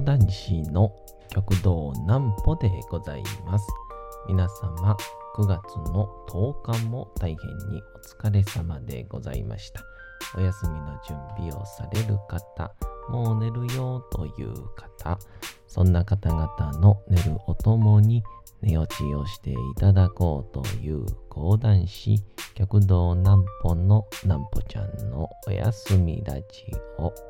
講談師の極道南歩でございます。皆様、9月の10日も大変にお疲れ様でございました。お休みの準備をされる方、もう寝るよという方、そんな方々の寝るおともに寝落ちをしていただこうという講談師、極道南歩の南歩ちゃんのおやすみラジオ。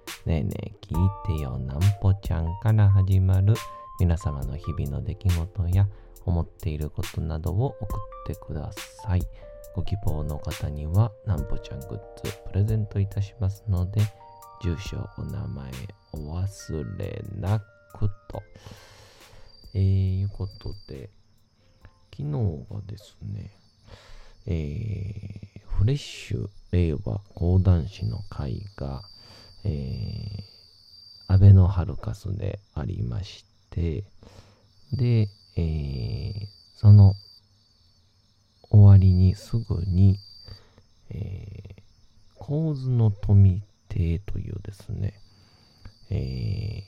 ねえねえ聞いてよなんぽちゃんから始まる皆様の日々の出来事や思っていることなどを送ってください。ご希望の方にはなんぽちゃんグッズプレゼントいたしますので、住所、お名前お忘れなくと。えー、いうことで、昨日がですね、えー、フレッシュ令和講談師の会が、えー、アベノハルカスでありまして、で、えー、その終わりにすぐに、えー、構図の富亭というですね、え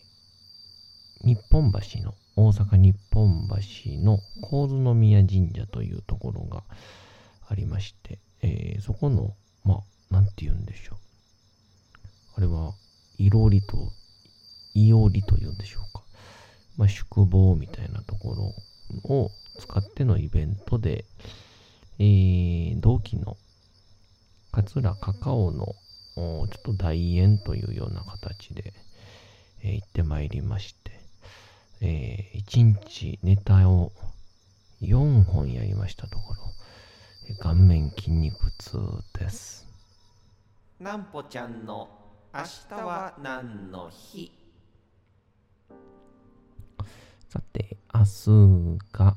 ー、日本橋の、大阪日本橋の構図の宮神社というところがありまして、えー、そこの、まあ、なんて言うんでしょう。あれは、いろりと、いおりというんでしょうか。まあ、宿坊みたいなところを使ってのイベントで、えー、同期の桂カカオのちょっと大演というような形で、えー行ってまいりまして、えー、1日ネタを4本やりましたところ、顔面筋肉痛です。なんぽちゃんの明日は何の日？さて、明日が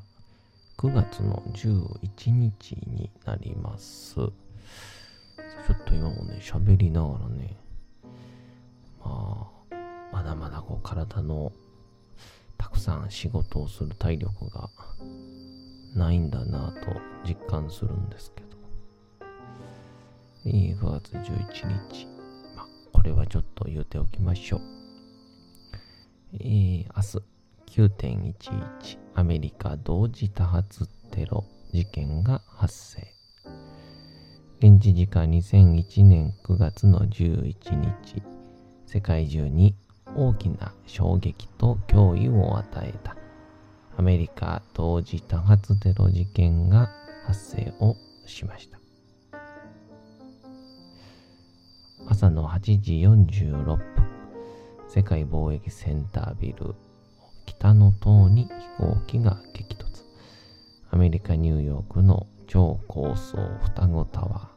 9月の11日になります。ちょっと今もね、喋りながらね、まあ、まだまだこう体のたくさん仕事をする体力がないんだなと実感するんですけど。えー9月11日。これはちょっと言うておきましょう。えー、明日9.11アメリカ同時多発テロ事件が発生。現地時間2001年9月の11日、世界中に大きな衝撃と脅威を与えたアメリカ同時多発テロ事件が発生をしました。朝の8時46分、世界貿易センタービル北の塔に飛行機が激突。アメリカ・ニューヨークの超高層双子タワー、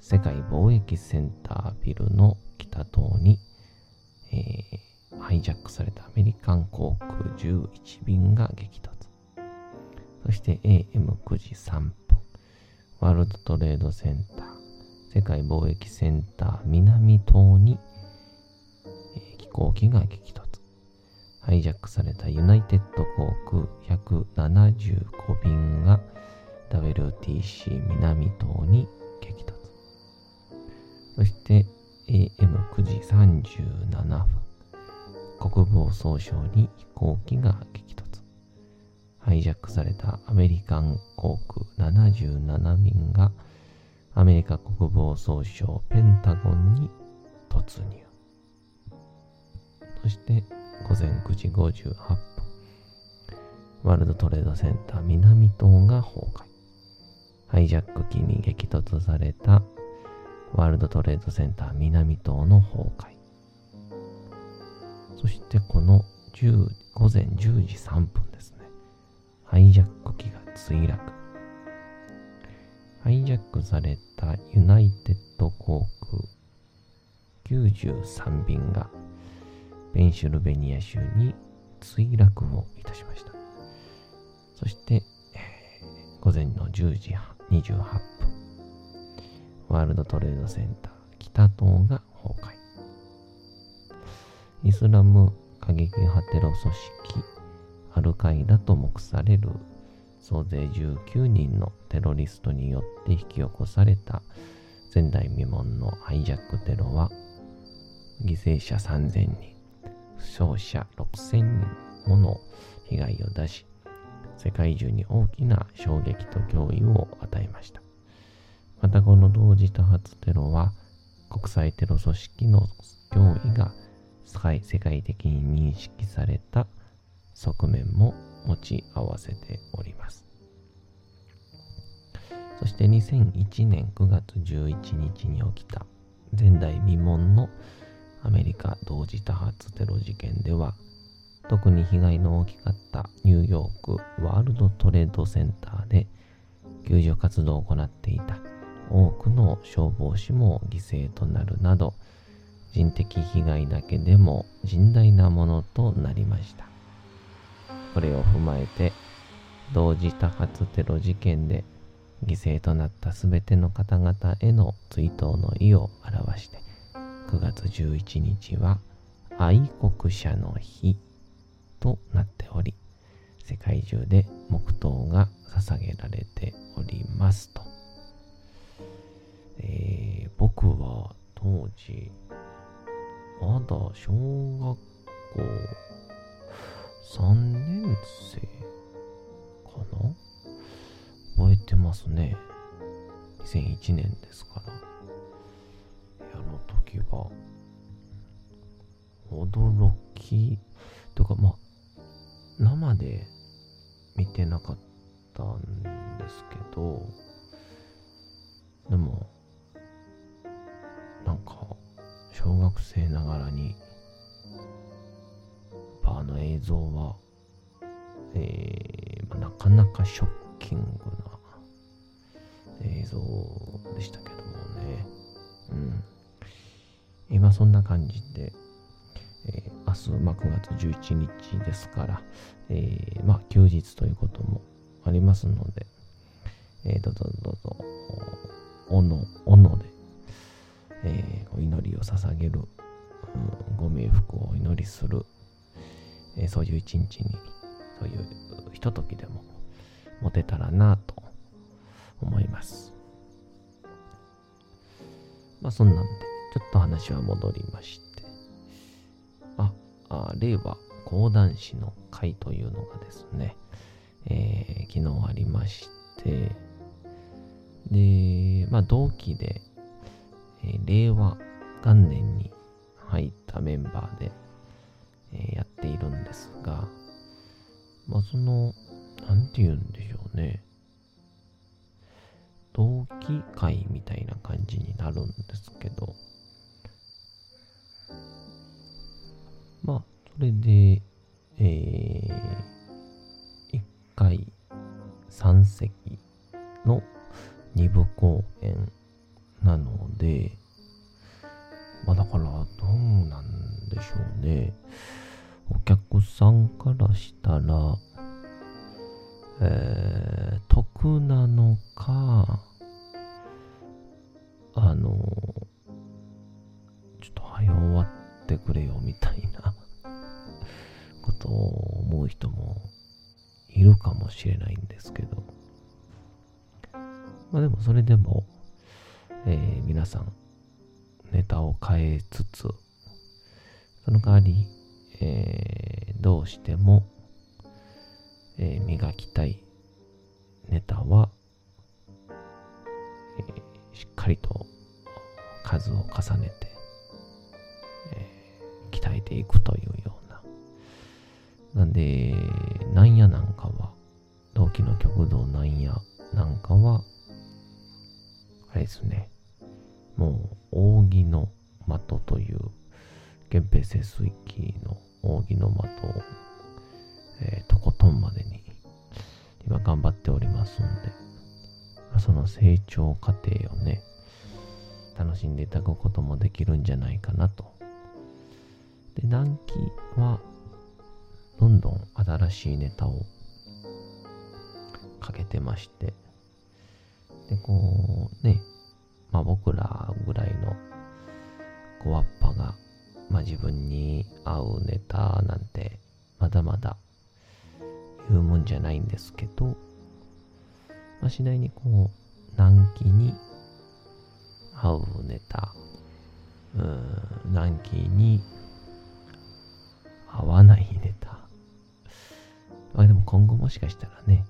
世界貿易センタービルの北塔に、えーハイジャックされたアメリカン航空11便が激突。そして AM9 時3分、ワールドトレードセンター、世界貿易センター南棟に、えー飛行機が激突。ハイジャックされたユナイテッド航空175便が WTC 南棟に激突。そして AM9 時37分、国防総省に飛行機が激突。ハイジャックされたアメリカン航空77便がアメリカ国防総省ペンタゴンに突入。そして午前9時58分、ワールドトレードセンター南棟が崩壊。ハイジャック機に激突されたワールドトレードセンター南棟の崩壊。そしてこの10午前10時3分ですね。ハイジャック機が墜落。ハイジャックされたユナイテッド航空93便がペンシルベニア州に墜落をいたしました。そして、え、午前の10時28分、ワールドトレードセンター北棟が崩壊。イスラム過激派テロ組織アルカイダと目される総勢19人のテロリストによって引き起こされた前代未聞のハイジャックテロは犠牲者3000人、負傷者6000人もの被害を出し、世界中に大きな衝撃と脅威を与えました。またこの同時多発テロは国際テロ組織の脅威が世界的に認識された側面も持ち合わせております。そして2001年9月11日に起きた前代未聞のアメリカ同時多発テロ事件では特に被害の大きかったニューヨークワールドトレードセンターで救助活動を行っていた多くの消防士も犠牲となるなど人的被害だけでも甚大なものとなりましたこれを踏まえて同時多発テロ事件で犠牲となった全ての方々への追悼の意を表して9月11日は愛国者の日となっており世界中で黙祷が捧げられておりますと、えー、僕は当時まだ小学校3年生かな？覚えてますね。2001年ですから。あの時は、驚き、とか、まあ、生で見てなかったんですけど、でも、なんか、小学生ながらに、の映像は、えー、まあ、なかなかショッキングな映像でしたけどもね。うん。今そんな感じで、えー、明日、まあ、9月11日ですから、えー、まあ、休日ということもありますので、えー、どうぞどうぞ、おの、おので、えー、お祈りを捧げる、うん、ご冥福をお祈りする、えー、そういう一日に、そういうひとときでも持てたらなと思います。まあそんなんで、ちょっと話は戻りまして、あ、あ令和講談師の会というのがですね、えー、昨日ありまして、で、まあ同期で、えー、令和元年に入ったメンバーで、え、やっているんですが、まあその、なんて言うんでしょうね。同期会みたいな感じになるんですけど、まあ、それで、えー、1回3席の2部公演なので、まあだからどうなんでしょうね。お客さんからしたら、えー、得なのか、あの、ちょっと早終わってくれよみたいな ことを思う人もいるかもしれないんですけど、まあでもそれでも、えー、皆さんネタを変えつつ、その代わり、えー、どうしても、えー、磨きたいネタは、えー、しっかりと数を重ねて、えー、鍛えていくというような。なんで、なんやなんかは、同期の極道なんやなんかは、あれですね、もう扇の的という源平清水記の扇の的を、えー、とことんまでに今頑張っておりますんで、その成長過程をね、楽しんでいただくこともできるんじゃないかなと。で、暖気は、どんどん新しいネタをかけてまして、で、こう、ね、まあ僕らぐらいの小わっぱが、まあ自分に合うネタなんて、まだまだ言うもんじゃないんですけど、まあ次第にこう、難期に合うネタ、うん、難期に合わないネタ。まあでも今後もしかしたらね、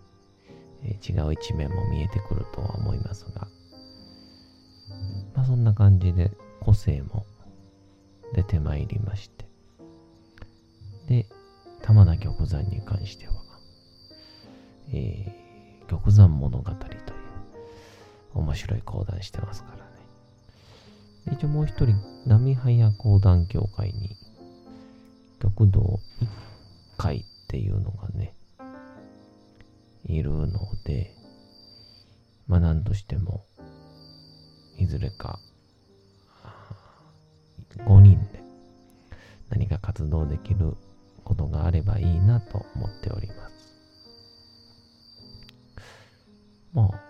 えー、違う一面も見えてくるとは思いますが、まあそんな感じで個性も出てまいりまして、で、玉田玉山に関しては、えー、玉山物語という面白い講談してますからね。一応もう一人、波早講談協会に、極道一回っていうのがね、いるので、まあ何としても、いずれか、5人で何か活動できることがあればいいなと思っております。まあ、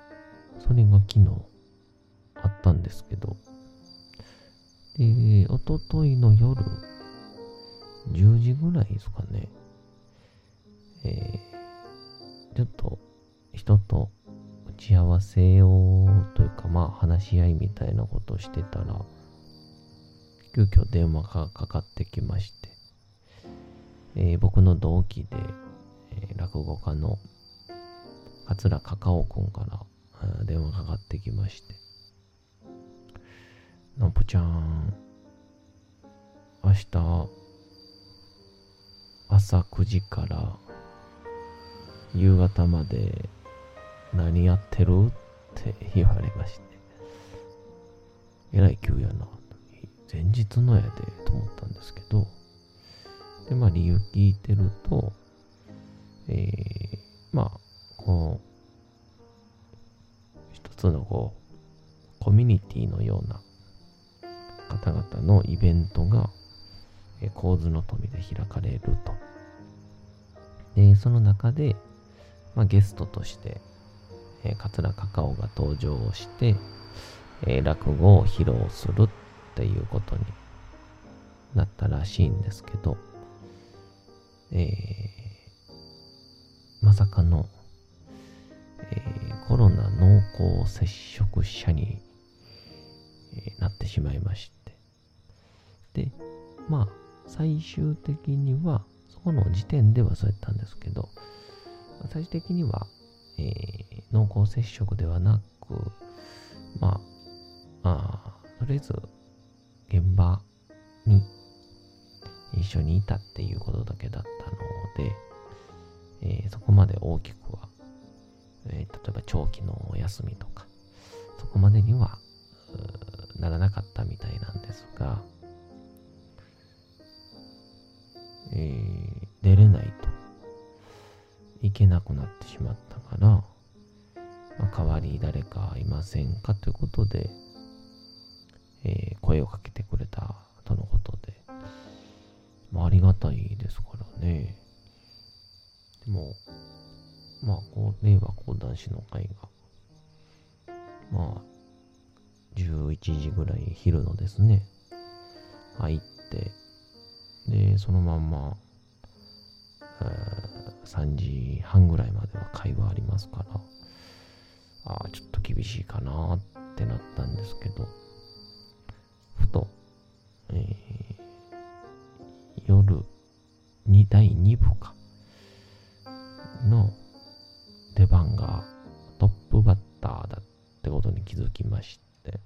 それが昨日あったんですけど、で、おとといの夜、10時ぐらいですかね、えー、ちょっと人と打ち合わせをというかまあ話し合いみたいなことをしてたら、急遽電話がかかってきまして、えー、僕の同期で、えー、落語家の桂カカオくんから電話かかってきまして、のぽちゃん、明日、朝9時から夕方まで何やってる？って言われまして。えらい急やな。前日のやでと思ったんですけど、で、まあ理由聞いてると、えー、まあ、こう、一つのこう、コミュニティのような方々のイベントが、え構図の富で開かれると。で、その中で、まあ、ゲストとして、えー、桂カカオが登場して、えー、落語を披露するっていうことになったらしいんですけど、えー、まさかの、えー、コロナ濃厚接触者に、えー、なってしまいまして。で、まあ、最終的には、そこの時点ではそうやったんですけど、最終的には、えー、濃厚接触ではなく、まあ、あとりあえず、現場に一緒にいたっていうことだけだったので、えー、そこまで大きくは、えー、例えば長期のお休みとか、そこまでにはならなかったみたいなんですが、えー、出れないといけなくなってしまったから、まあ、代わり誰かいませんかということで、えー、声をかけてくれたとのことで、まあ、ありがたいですからね。でも、まあ、こう、令和講談師の会が、まあ、11時ぐらい昼のですね、入って、で、そのまんま、3時半ぐらいまでは会話ありますから、ああ、ちょっと厳しいかなってなったんですけど、ふと、えー、夜に第2部か、の出番がトップバッターだってことに気づきまして、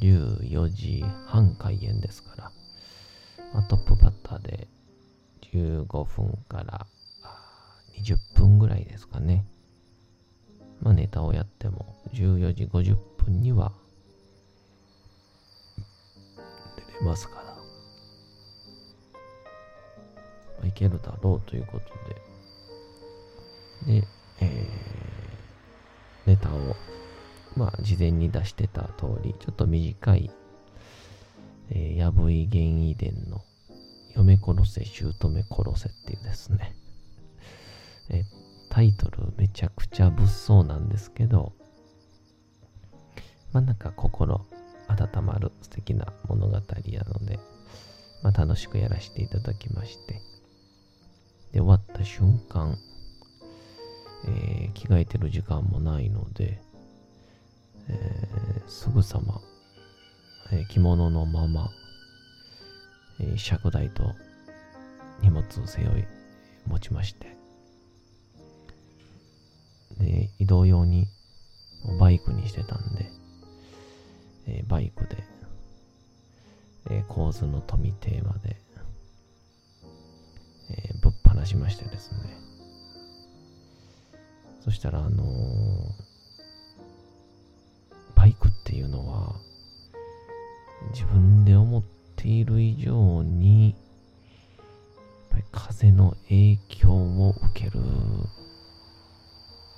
14時半開演ですから、まあ、トップバッターで15分から20分ぐらいですかね。まあネタをやっても14時50分にはますから、まあ、いけるだろうということで、で、えー、ネタをまあ事前に出してた通り、ちょっと短い、えー、やぶい玄異伝の嫁殺せ、姑殺せっていうですね、えタイトルめちゃくちゃ物騒なんですけど、まあなんか心温まる素敵な物語なので、まあ楽しくやらせていただきまして、で終わった瞬間、えー、着替えてる時間もないので、えー、すぐさま、えー、着物のまま、えー、尺台と荷物を背負い持ちまして、で、移動用にバイクにしてたんで、えー、バイクで、えー、構図の富邸まで、えー、ぶっ放しましてですね。そしたら、あの、バイクっていうのは、自分で思っている以上に、やっぱり風の影響を受ける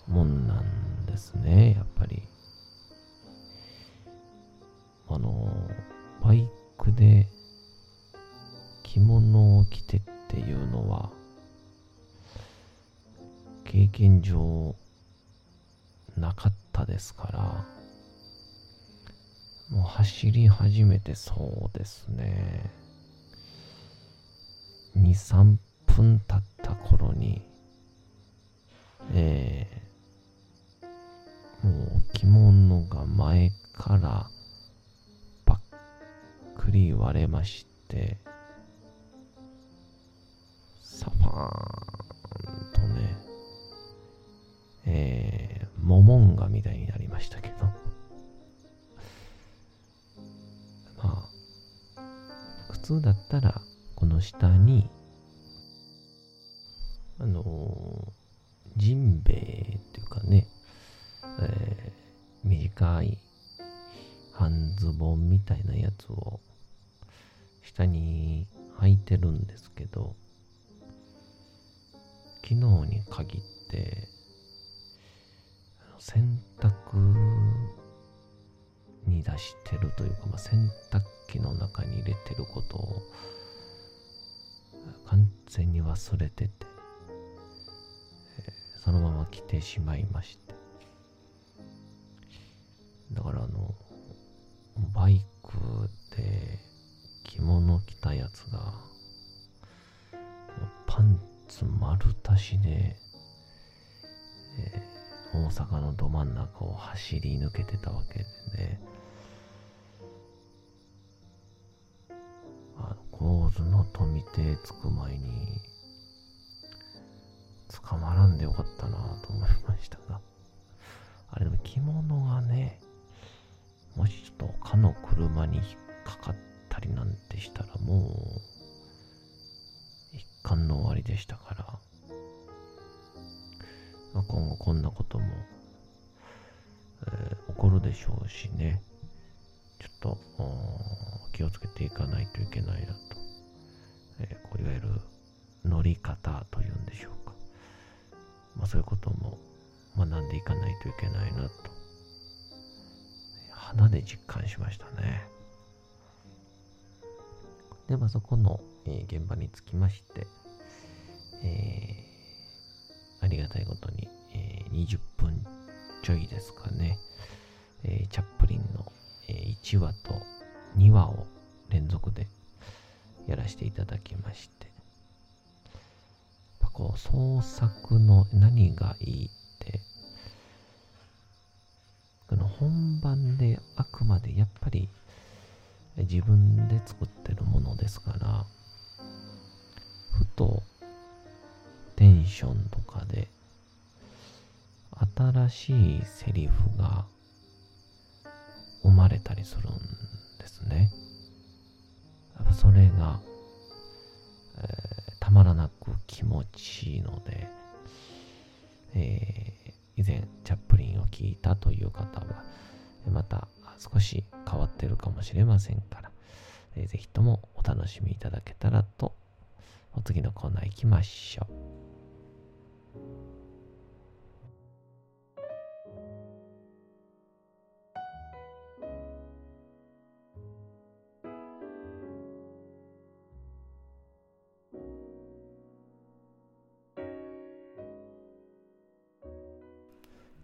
もんなんですね、やっぱり。あの、バイクで着物を着てっていうのは、経験上なかったですから、もう走り始めてそうですね。2、3分経った頃に、えー、もう着物が前からくり割れまして、サファーンとね、えー、モモンガみたいになりましたけど、まあ、普通だったら、この下に、あのー、ジンベエっていうかね、えー、短い半ズボンみたいなやつを下に履いてるんですけど、昨日に限って、洗濯に出してるというか、まあ、洗濯機の中に入れてることを完全に忘れてて、えー、そのまま着てしまいまして。だからあの、バイクで着物着たやつが、パンツ丸足しで、えー、大阪のど真ん中を走り抜けてたわけでね、あの、構図の富手つく前に、捕まらんでよかったなと思いましたが、あれでも着物がね、もしちょっと他の車に引っかかってりなんてしたらもう、一貫の終わりでしたから、まあ、今後こんなことも、えー、起こるでしょうしね、ちょっと気をつけていかないといけないなと、えー、こういわゆる乗り方というんでしょうか。まあそういうことも学んでいかないといけないなと、肌で実感しましたね。で、まあそこの、えー、現場につきまして、えー、ありがたいことに、えー、20分ちょいですかね、えー、チャップリンの、えー、1話と2話を連続でやらせていただきまして、こう創作の何がいいって、この本番であくまでやっぱり自分で作ってるものですから、ふとテンションとかで新しいセリフが生まれたりするんですね。それが、えー、たまらなく気持ちいいので、えー、以前チャップリンを聞いたという方は、また少し変わってるかもしれませんから、えー、ぜひともお楽しみいただけたらと、お次のコーナー行きましょう。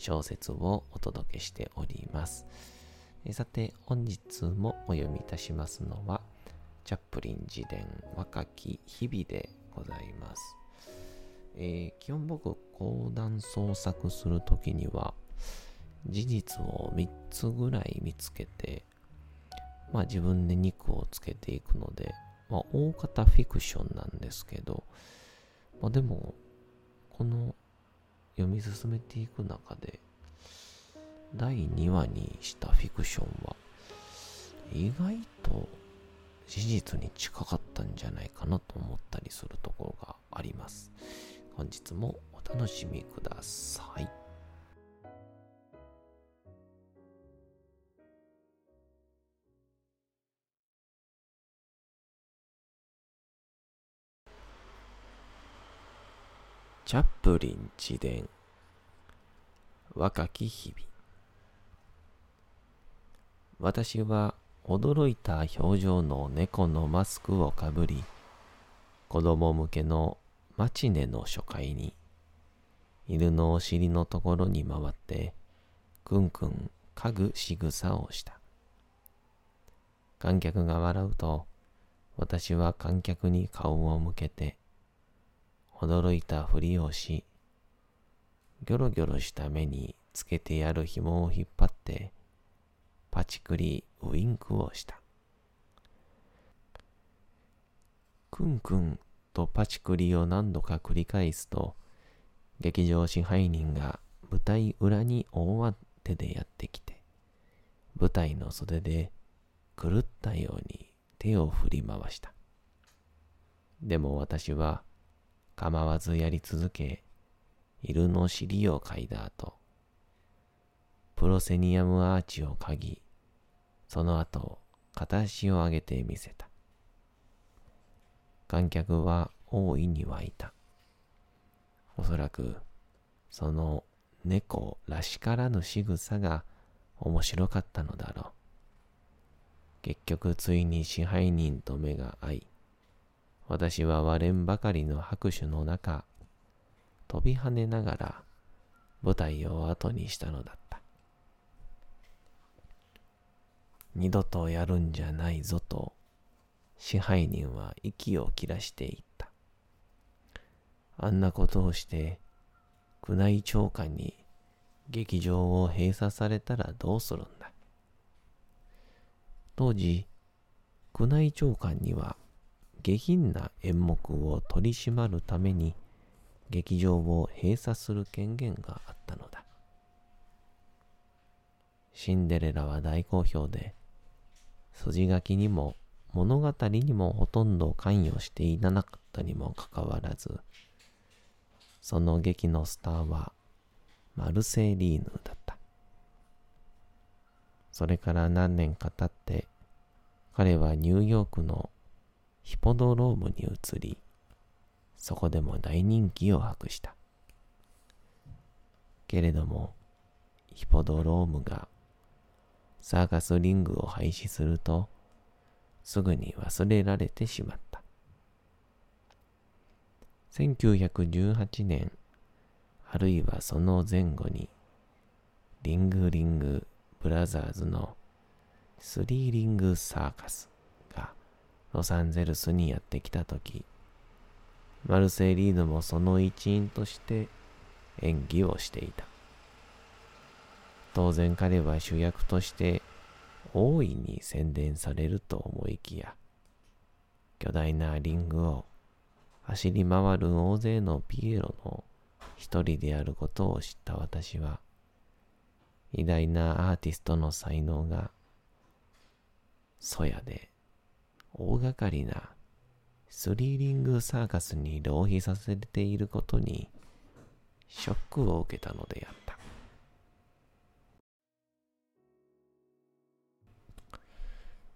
小説をお届けしております。さて、本日もお読みいたしますのは、チャップリン自伝若き日々でございます。えー、基本僕、講談創作するときには、事実を3つぐらい見つけて、まあ自分で肉をつけていくので、まあ大方フィクションなんですけど、まあでも、この読み進めていく中で、第2話にしたフィクションは、意外と事実に近かったんじゃないかなと思ったりするところがあります。本日もお楽しみください。チャップリン自伝。若き日々。私は驚いた表情の猫のマスクをかぶり子供向けのマチネの初回に犬のお尻のところに回ってくんくん嗅ぐ仕草をした。観客が笑うと私は観客に顔を向けて驚いたふりをし、ギョロギョロした目につけてやる紐を引っ張って、パチクリウインクをした。クンクンとパチクリを何度か繰り返すと、劇場支配人が舞台裏に大当てでやってきて、舞台の袖で狂ったように手を振り回した。でも私は構わずやり続け、犬の尻を嗅いだ後、プロセニアムアーチを嗅ぎ、その後、片足を上げてみせた。観客は大いに湧いた。おそらく、その猫らしからぬ仕草が面白かったのだろう。結局ついに支配人と目が合い、私は割れんばかりの拍手の中、飛び跳ねながら舞台を後にしたのだった。二度とやるんじゃないぞと支配人は息を切らしていった。あんなことをして宮内長官に劇場を閉鎖されたらどうするんだ。当時、宮内長官には下品な演目を取り締まるために劇場を閉鎖する権限があったのだ。シンデレラは大好評で、筋書きにも物語にもほとんど関与していなかったにもかかわらず、その劇のスターはマルセーリーヌだった。それから何年か経って、彼はニューヨークのヒポドロームに移り、そこでも大人気を博した。けれども、ヒポドロームがサーカスリングを廃止すると、すぐに忘れられてしまった。1918年、あるいはその前後に、リングリングブラザーズのスリーリングサーカスロサンゼルスにやってきたとき、マルセイリーヌもその一員として演技をしていた。当然彼は主役として大いに宣伝されると思いきや、巨大なリングを走り回る大勢のピエロの一人であることを知った私は、偉大なアーティストの才能が、そやで大掛かりなスリーリングサーカスに浪費させていることにショックを受けたのであった。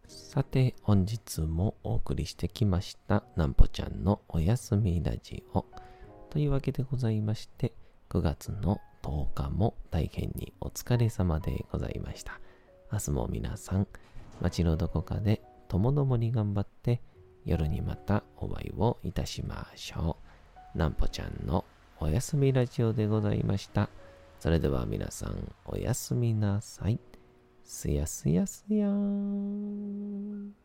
さて、本日もお送りしてきました、なんぽちゃんのおやすみラジオ。というわけでございまして、9月の10日も大変にお疲れ様でございました。明日も皆さん、街のどこかでともどもに頑張って、夜にまたお会いをいたしましょう。なんぽちゃんのおやすみラジオでございました。それでは皆さん、おやすみなさい。すやすやすやーん。